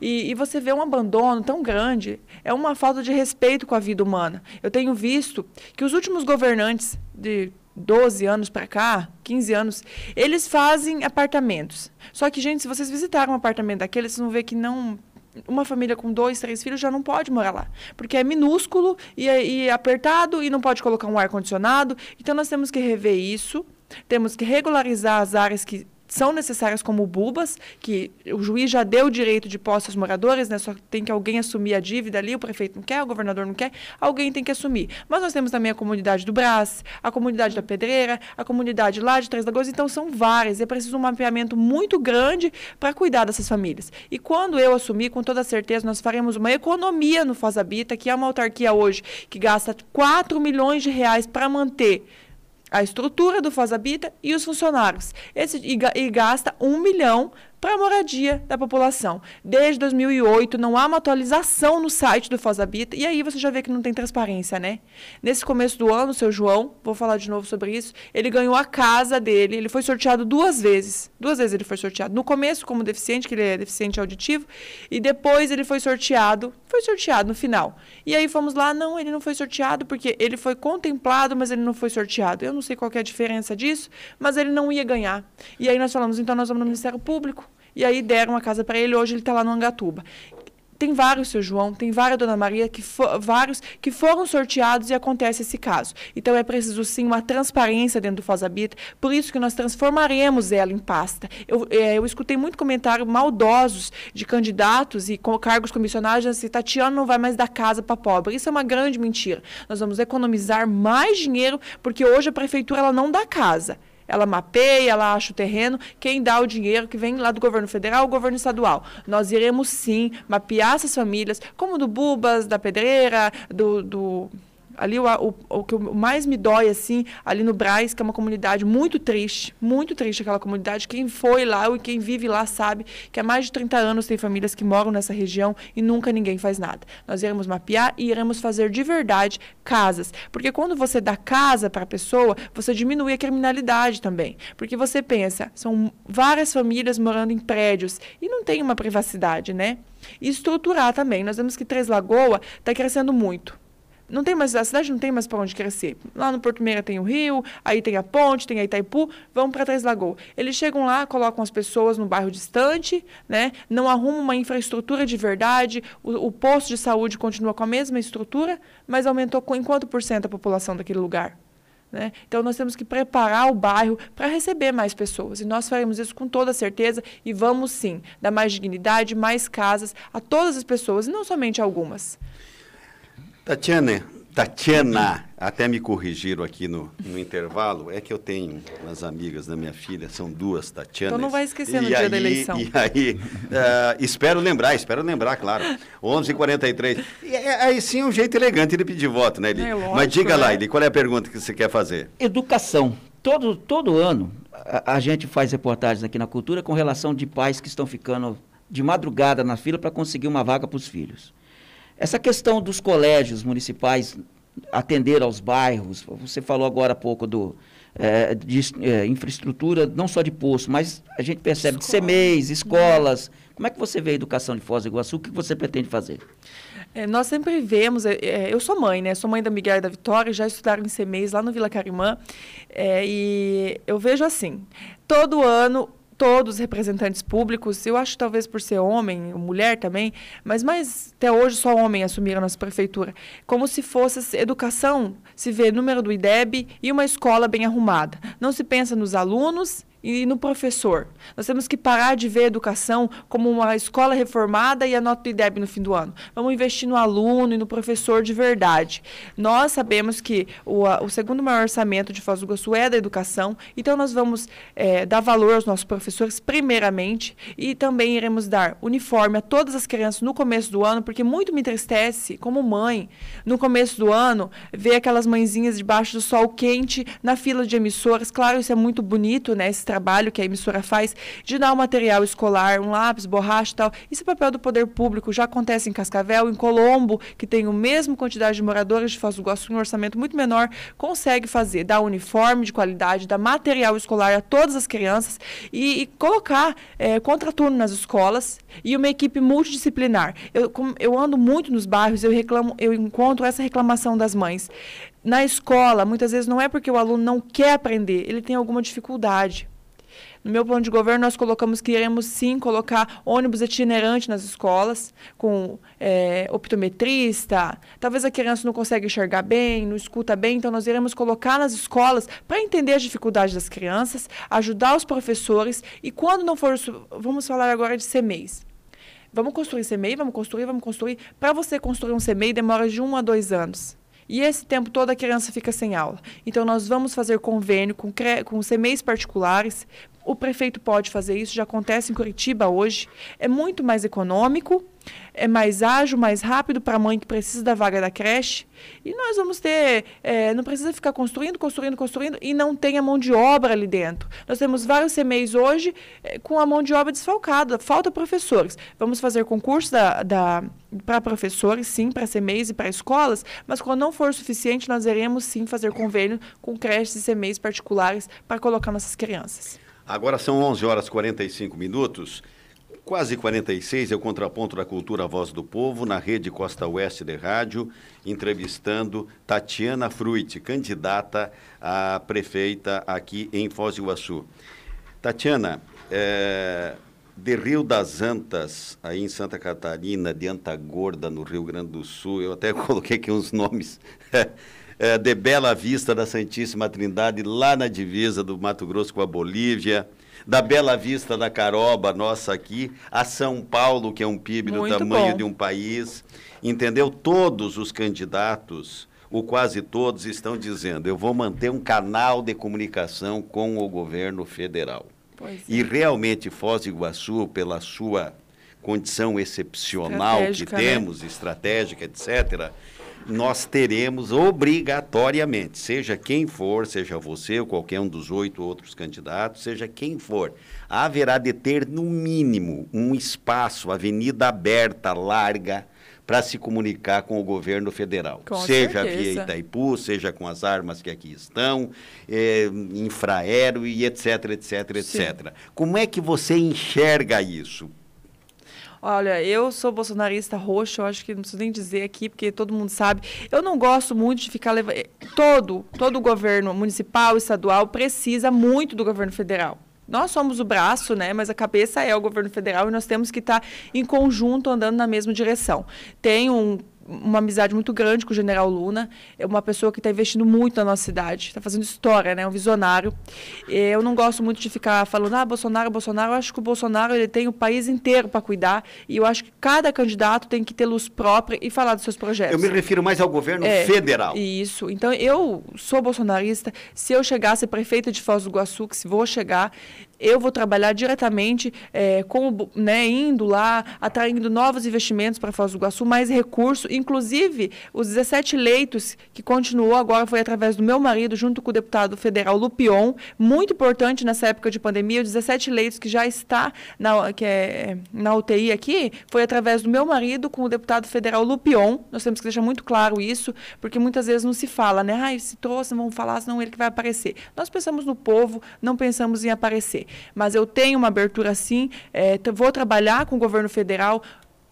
E, e, você vê um abandono tão grande, é uma falta de respeito com a vida humana. Eu tenho visto que os últimos governantes de 12 anos para cá, 15 anos, eles fazem apartamentos. Só que, gente, se vocês visitaram um apartamento daqueles, vocês vão ver que não uma família com dois, três filhos já não pode morar lá, porque é minúsculo e, e apertado e não pode colocar um ar condicionado. Então nós temos que rever isso temos que regularizar as áreas que são necessárias como bubas, que o juiz já deu o direito de posse aos moradores, né? só tem que alguém assumir a dívida ali, o prefeito não quer, o governador não quer, alguém tem que assumir. Mas nós temos também a comunidade do Brás, a comunidade da Pedreira, a comunidade lá de Três Lagoas, então são várias, é preciso um mapeamento muito grande para cuidar dessas famílias. E quando eu assumir, com toda certeza, nós faremos uma economia no Foz Habita, que é uma autarquia hoje que gasta 4 milhões de reais para manter a estrutura do Foz Habita e os funcionários. Esse, e, e gasta um milhão para a moradia da população. Desde 2008 não há uma atualização no site do Foz Habita e aí você já vê que não tem transparência, né? Nesse começo do ano, o seu João, vou falar de novo sobre isso, ele ganhou a casa dele, ele foi sorteado duas vezes. Duas vezes ele foi sorteado. No começo como deficiente, que ele é deficiente auditivo, e depois ele foi sorteado, foi sorteado no final. E aí fomos lá, não, ele não foi sorteado porque ele foi contemplado, mas ele não foi sorteado. Eu não sei qual é a diferença disso, mas ele não ia ganhar. E aí nós falamos, então nós vamos no Ministério Público e aí deram a casa para ele, hoje ele está lá no Angatuba. Tem vários, seu João, tem vários, dona Maria, que vários que foram sorteados e acontece esse caso. Então é preciso sim uma transparência dentro do Foz Habita, por isso que nós transformaremos ela em pasta. Eu, é, eu escutei muito comentário maldosos de candidatos e com cargos comissionados assim, Tatiana não vai mais dar casa para pobre. Isso é uma grande mentira. Nós vamos economizar mais dinheiro, porque hoje a prefeitura ela não dá casa ela mapeia, ela acha o terreno, quem dá o dinheiro que vem lá do governo federal, o governo estadual. Nós iremos sim mapear essas famílias, como do Bubas, da Pedreira, do, do ali o, o, o, que mais me dói, assim, ali no Braz, que é uma comunidade muito triste, muito triste aquela comunidade. Quem foi lá e quem vive lá sabe que há mais de 30 anos tem famílias que moram nessa região e nunca ninguém faz nada. Nós iremos mapear e iremos fazer de verdade casas. Porque quando você dá casa para a pessoa, você diminui a criminalidade também. Porque você pensa, são várias famílias morando em prédios e não tem uma privacidade, né? E estruturar também. Nós vemos que Três Lagoas está crescendo muito não tem mais, a cidade não tem mais para onde crescer. Lá no Porto Meira tem o rio, aí tem a ponte, tem a Itaipu, vão para Três Lagoas. Eles chegam lá, colocam as pessoas no bairro distante, né? não arrumam uma infraestrutura de verdade, o, o posto de saúde continua com a mesma estrutura, mas aumentou com, em quanto por cento a população daquele lugar? Né? Então, nós temos que preparar o bairro para receber mais pessoas. E nós faremos isso com toda certeza e vamos sim dar mais dignidade, mais casas a todas as pessoas, e não somente algumas. Tatiana, Tatiana, até me corrigiram aqui no, no intervalo, é que eu tenho umas amigas da minha filha, são duas Tatianas. Então não vai esquecer no dia aí, da eleição. E aí, uh, espero lembrar, espero lembrar, claro. 11h43. E, é, aí sim um jeito elegante de pedir voto, né, Eli? É, lógico, Mas diga lá, né? Eli, qual é a pergunta que você quer fazer? Educação. Todo, todo ano a, a gente faz reportagens aqui na Cultura com relação de pais que estão ficando de madrugada na fila para conseguir uma vaga para os filhos. Essa questão dos colégios municipais atender aos bairros, você falou agora há pouco do, é, de é, infraestrutura, não só de poço, mas a gente percebe de CMEs, escolas. Como é que você vê a educação de Foz do Iguaçu? O que você pretende fazer? É, nós sempre vemos, é, é, eu sou mãe, né? Sou mãe da Miguel e da Vitória, já estudaram em CMEs lá no Vila Carimã. É, e eu vejo assim, todo ano todos os representantes públicos, eu acho talvez por ser homem, mulher também, mas mais até hoje só homem assumiram a nossa prefeitura, como se fosse educação, se vê número do IDEB e uma escola bem arrumada. Não se pensa nos alunos e no professor. Nós temos que parar de ver a educação como uma escola reformada e a nota do IDEB no fim do ano. Vamos investir no aluno e no professor de verdade. Nós sabemos que o, o segundo maior orçamento de Foz do Iguaçu é da educação, então nós vamos é, dar valor aos nossos professores primeiramente e também iremos dar uniforme a todas as crianças no começo do ano, porque muito me entristece, como mãe, no começo do ano, ver aquelas mãezinhas debaixo do sol quente na fila de emissoras. Claro, isso é muito bonito, né? Trabalho que a emissora faz de dar um material escolar, um lápis, borracha e tal. Isso é papel do poder público, já acontece em Cascavel, em Colombo, que tem a mesma quantidade de moradores de Foz do Iguaçu, um orçamento muito menor, consegue fazer, dar uniforme de qualidade, dar material escolar a todas as crianças e, e colocar é, contraturno nas escolas e uma equipe multidisciplinar. Eu, eu ando muito nos bairros, eu reclamo, eu encontro essa reclamação das mães. Na escola, muitas vezes não é porque o aluno não quer aprender, ele tem alguma dificuldade. No meu plano de governo, nós colocamos que iremos sim colocar ônibus itinerante nas escolas, com é, optometrista. Talvez a criança não consiga enxergar bem, não escuta bem, então nós iremos colocar nas escolas para entender as dificuldades das crianças, ajudar os professores e quando não for. Vamos falar agora de CMEs. Vamos construir CMEI, vamos construir, vamos construir. Para você construir um CMEI demora de um a dois anos. E esse tempo todo a criança fica sem aula. Então, nós vamos fazer convênio com, com particulares o prefeito pode fazer isso, já acontece em Curitiba hoje. É muito mais econômico, é mais ágil, mais rápido para a mãe que precisa da vaga da creche. E nós vamos ter, é, não precisa ficar construindo, construindo, construindo e não tem a mão de obra ali dentro. Nós temos vários CMEs hoje é, com a mão de obra desfalcada, falta professores. Vamos fazer concurso da, da para professores, sim, para CMEs e para escolas, mas quando não for suficiente, nós iremos sim fazer convênio com creches e CMEs particulares para colocar nossas crianças. Agora são 11 horas e 45 minutos, quase 46, é o contraponto da cultura Voz do Povo, na rede Costa Oeste de Rádio, entrevistando Tatiana Fruit, candidata a prefeita aqui em Foz do Iguaçu. Tatiana, é, de Rio das Antas, aí em Santa Catarina, de Antagorda, no Rio Grande do Sul, eu até coloquei aqui uns nomes é, de Bela Vista da Santíssima Trindade, lá na divisa do Mato Grosso com a Bolívia, da Bela Vista da Caroba, nossa aqui, a São Paulo, que é um PIB Muito do tamanho bom. de um país, entendeu? Todos os candidatos, ou quase todos, estão dizendo: eu vou manter um canal de comunicação com o governo federal. Pois e é. realmente Foz do Iguaçu, pela sua condição excepcional que né? temos, né? estratégica, etc., nós teremos obrigatoriamente, seja quem for, seja você ou qualquer um dos oito outros candidatos, seja quem for, haverá de ter, no mínimo, um espaço, avenida aberta, larga, para se comunicar com o governo federal. Com seja certeza. via Itaipu, seja com as armas que aqui estão, é, infraero e etc, etc, etc. Sim. Como é que você enxerga isso? Olha, eu sou bolsonarista roxo, eu acho que não preciso nem dizer aqui, porque todo mundo sabe. Eu não gosto muito de ficar levando. Todo, todo o governo municipal, estadual, precisa muito do governo federal. Nós somos o braço, né? Mas a cabeça é o governo federal e nós temos que estar em conjunto andando na mesma direção. Tem um uma amizade muito grande com o general Luna. É uma pessoa que está investindo muito na nossa cidade, está fazendo história, né? Um visionário. Eu não gosto muito de ficar falando, ah, Bolsonaro, Bolsonaro. Eu acho que o Bolsonaro ele tem o país inteiro para cuidar e eu acho que cada candidato tem que ter luz própria e falar dos seus projetos. Eu me refiro mais ao governo é, federal. Isso. Então, eu sou bolsonarista. Se eu chegasse prefeita de Foz do Iguaçu, que se vou chegar, eu vou trabalhar diretamente é, com, né, indo lá, atraindo novos investimentos para Foz do Iguaçu, mais recurso, inclusive os 17 leitos que continuou agora foi através do meu marido, junto com o deputado federal Lupion, muito importante nessa época de pandemia, os 17 leitos que já está na, que é, na UTI aqui, foi através do meu marido com o deputado federal Lupion, nós temos que deixar muito claro isso, porque muitas vezes não se fala, né, ah, se trouxe, vamos falar, senão ele que vai aparecer. Nós pensamos no povo, não pensamos em aparecer. Mas eu tenho uma abertura sim, é, vou trabalhar com o governo federal,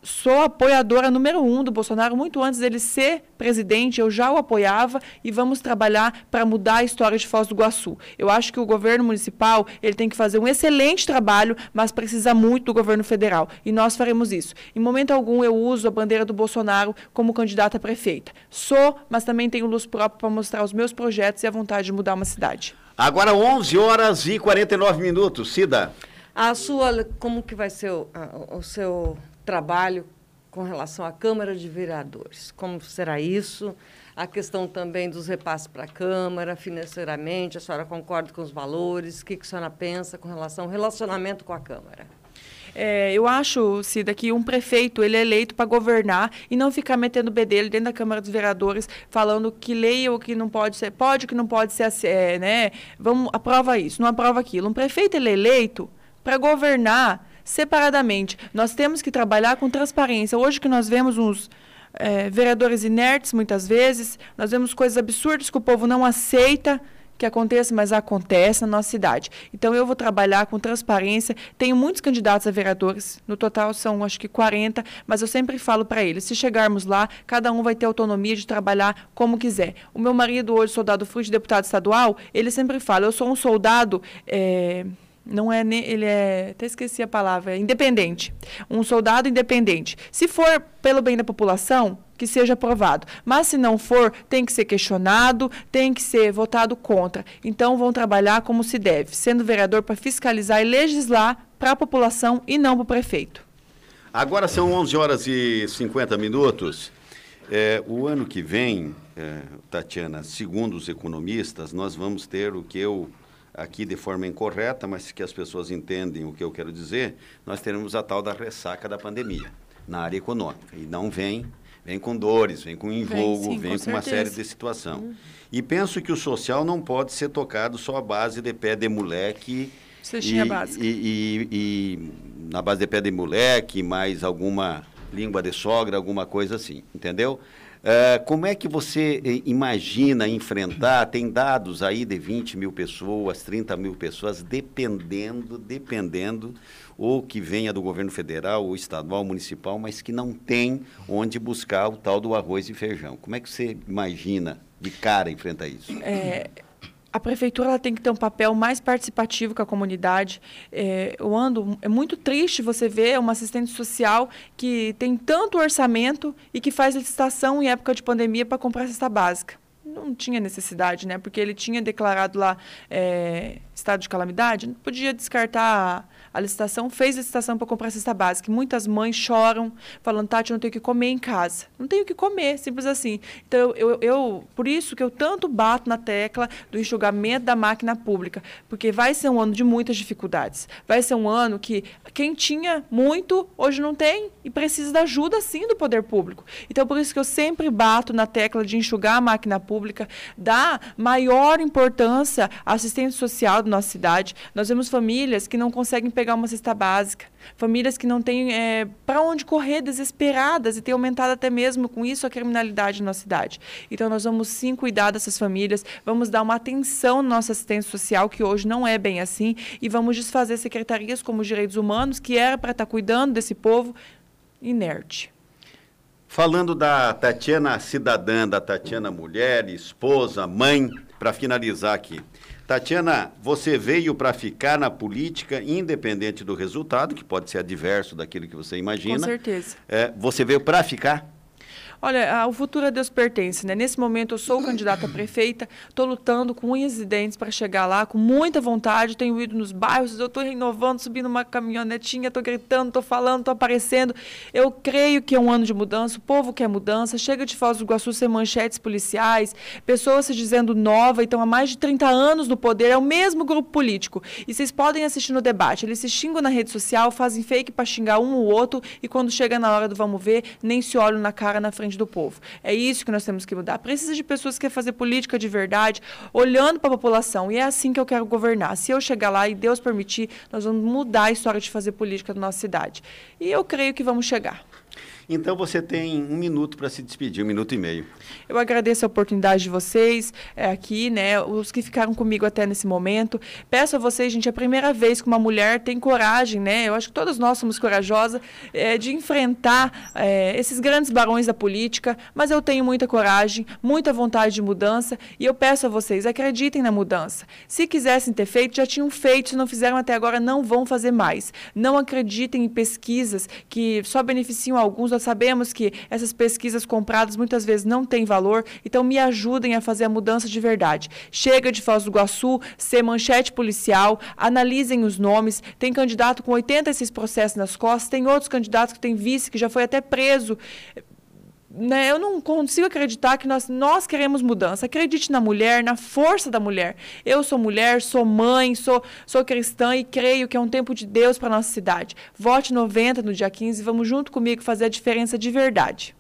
sou apoiadora número um do Bolsonaro. Muito antes dele ser presidente, eu já o apoiava e vamos trabalhar para mudar a história de Foz do Iguaçu. Eu acho que o governo municipal ele tem que fazer um excelente trabalho, mas precisa muito do governo federal. E nós faremos isso. Em momento algum eu uso a bandeira do Bolsonaro como candidata a prefeita. Sou, mas também tenho luz própria para mostrar os meus projetos e a vontade de mudar uma cidade. Agora 11 horas e 49 minutos. Cida. A sua, como que vai ser o, o seu trabalho com relação à Câmara de Vereadores? Como será isso? A questão também dos repasses para a Câmara, financeiramente, a senhora concorda com os valores? O que, que a senhora pensa com relação ao relacionamento com a Câmara? É, eu acho, Cida, que um prefeito ele é eleito para governar e não ficar metendo bedelho dentro da Câmara dos Vereadores, falando que lei ou que não pode ser, pode que não pode ser, é, né? Vamos, aprova isso, não aprova aquilo. Um prefeito ele é eleito para governar separadamente. Nós temos que trabalhar com transparência. Hoje que nós vemos uns é, vereadores inertes, muitas vezes, nós vemos coisas absurdas que o povo não aceita que aconteça, mas acontece na nossa cidade. Então eu vou trabalhar com transparência. Tenho muitos candidatos a vereadores, no total são acho que 40, mas eu sempre falo para eles, se chegarmos lá, cada um vai ter autonomia de trabalhar como quiser. O meu marido hoje, soldado fruto deputado estadual, ele sempre fala, eu sou um soldado é, não é ele é até esqueci a palavra é independente. Um soldado independente. Se for pelo bem da população que seja aprovado. Mas se não for tem que ser questionado tem que ser votado contra. Então vão trabalhar como se deve sendo vereador para fiscalizar e legislar para a população e não para o prefeito. Agora são 11 horas e 50 minutos. É, o ano que vem é, Tatiana segundo os economistas nós vamos ter o que eu aqui de forma incorreta, mas que as pessoas entendem o que eu quero dizer, nós teremos a tal da ressaca da pandemia na área econômica. E não vem, vem com dores, vem com envolgo, vem, sim, vem com, com uma série de situação. Uhum. E penso que o social não pode ser tocado só à base de pé de moleque. Cestinha e, básica. E, e, e, na base de pé de moleque, mais alguma língua de sogra, alguma coisa assim, entendeu? Uh, como é que você eh, imagina enfrentar? Tem dados aí de 20 mil pessoas, 30 mil pessoas, dependendo, dependendo, ou que venha do governo federal, ou estadual, municipal, mas que não tem onde buscar o tal do arroz e feijão. Como é que você imagina de cara enfrentar isso? É, a prefeitura tem que ter um papel mais participativo com a comunidade. É, eu ando, é muito triste você ver uma assistente social que tem tanto orçamento e que faz licitação em época de pandemia para comprar cesta básica. Não tinha necessidade, né? Porque ele tinha declarado lá é, estado de calamidade, não podia descartar a licitação, fez a licitação para comprar cesta básica. muitas mães choram, falando, Tati, eu não tenho o que comer em casa. Não tenho o que comer, simples assim. Então, eu, eu, por isso que eu tanto bato na tecla do enxugamento da máquina pública, porque vai ser um ano de muitas dificuldades. Vai ser um ano que quem tinha muito, hoje não tem e precisa da ajuda, sim, do poder público. Então, por isso que eu sempre bato na tecla de enxugar a máquina pública, dar maior importância à assistência social da nossa cidade. Nós vemos famílias que não conseguem pegar uma cesta básica. Famílias que não têm é, para onde correr, desesperadas, e tem aumentado até mesmo com isso a criminalidade na cidade. Então, nós vamos sim cuidar dessas famílias, vamos dar uma atenção na nossa assistência social, que hoje não é bem assim, e vamos desfazer secretarias como os direitos humanos, que era para estar tá cuidando desse povo inerte. Falando da Tatiana cidadã, da Tatiana mulher, esposa, mãe, para finalizar aqui. Tatiana, você veio para ficar na política, independente do resultado, que pode ser adverso daquilo que você imagina. Com certeza. É, você veio para ficar? Olha, o futuro a Deus pertence, né? Nesse momento eu sou candidata a prefeita, estou lutando com unhas e dentes para chegar lá, com muita vontade, tenho ido nos bairros, eu estou renovando, subindo uma caminhonetinha, estou gritando, estou falando, estou aparecendo. Eu creio que é um ano de mudança, o povo quer mudança, chega de Foz do Iguaçu ser manchetes policiais, pessoas se dizendo nova, então há mais de 30 anos no poder, é o mesmo grupo político. E vocês podem assistir no debate, eles se xingam na rede social, fazem fake para xingar um ou outro, e quando chega na hora do vamos ver, nem se olham na cara na frente do povo. É isso que nós temos que mudar. Precisa de pessoas que querem fazer política de verdade, olhando para a população. E é assim que eu quero governar. Se eu chegar lá e Deus permitir, nós vamos mudar a história de fazer política da nossa cidade. E eu creio que vamos chegar. Então você tem um minuto para se despedir, um minuto e meio. Eu agradeço a oportunidade de vocês é, aqui, né? Os que ficaram comigo até nesse momento. Peço a vocês, gente, é a primeira vez que uma mulher tem coragem, né? Eu acho que todas nós somos corajosas é, de enfrentar é, esses grandes barões da política, mas eu tenho muita coragem, muita vontade de mudança e eu peço a vocês, acreditem na mudança. Se quisessem ter feito, já tinham feito, se não fizeram até agora, não vão fazer mais. Não acreditem em pesquisas que só beneficiam alguns nós sabemos que essas pesquisas compradas muitas vezes não têm valor, então me ajudem a fazer a mudança de verdade. Chega de Foz do Iguaçu ser manchete policial, analisem os nomes. Tem candidato com 86 processos nas costas, tem outros candidatos que têm vice, que já foi até preso né, eu não consigo acreditar que nós, nós queremos mudança. Acredite na mulher, na força da mulher. Eu sou mulher, sou mãe, sou, sou cristã e creio que é um tempo de Deus para nossa cidade. Vote 90 no dia 15 e vamos junto comigo fazer a diferença de verdade.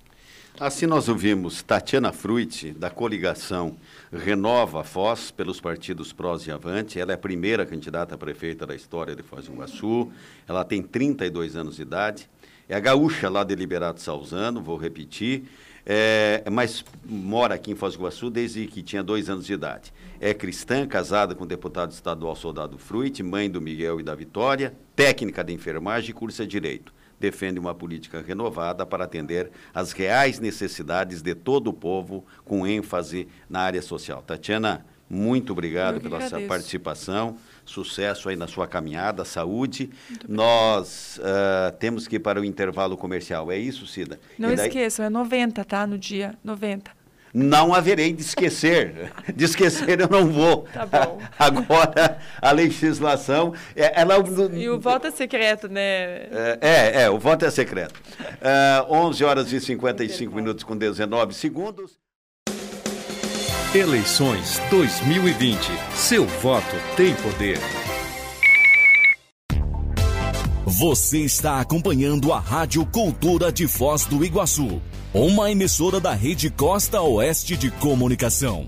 Assim nós ouvimos Tatiana Fruit, da coligação Renova Foz, pelos partidos Prós e Avante. Ela é a primeira candidata a prefeita da história de Foz do Iguaçu. Ela tem 32 anos de idade. É a gaúcha lá de Liberato Salzano, vou repetir, é, mas mora aqui em Foz do Iguaçu desde que tinha dois anos de idade. É cristã, casada com o deputado estadual Soldado Fruit, mãe do Miguel e da Vitória, técnica de enfermagem e cursa Direito. Defende uma política renovada para atender às reais necessidades de todo o povo, com ênfase na área social. Tatiana, muito obrigado pela sua participação. Sucesso aí na sua caminhada, saúde. Nós uh, temos que ir para o intervalo comercial. É isso, Cida? Não daí... esqueçam, é 90, tá? No dia 90. Não haverei de esquecer. De esquecer eu não vou. Tá bom. Agora, a legislação. É, ela... E o voto é secreto, né? É, é, é o voto é secreto. Uh, 11 horas e 55 minutos com 19 segundos. Eleições 2020. Seu voto tem poder. Você está acompanhando a Rádio Cultura de Foz do Iguaçu, uma emissora da Rede Costa Oeste de Comunicação.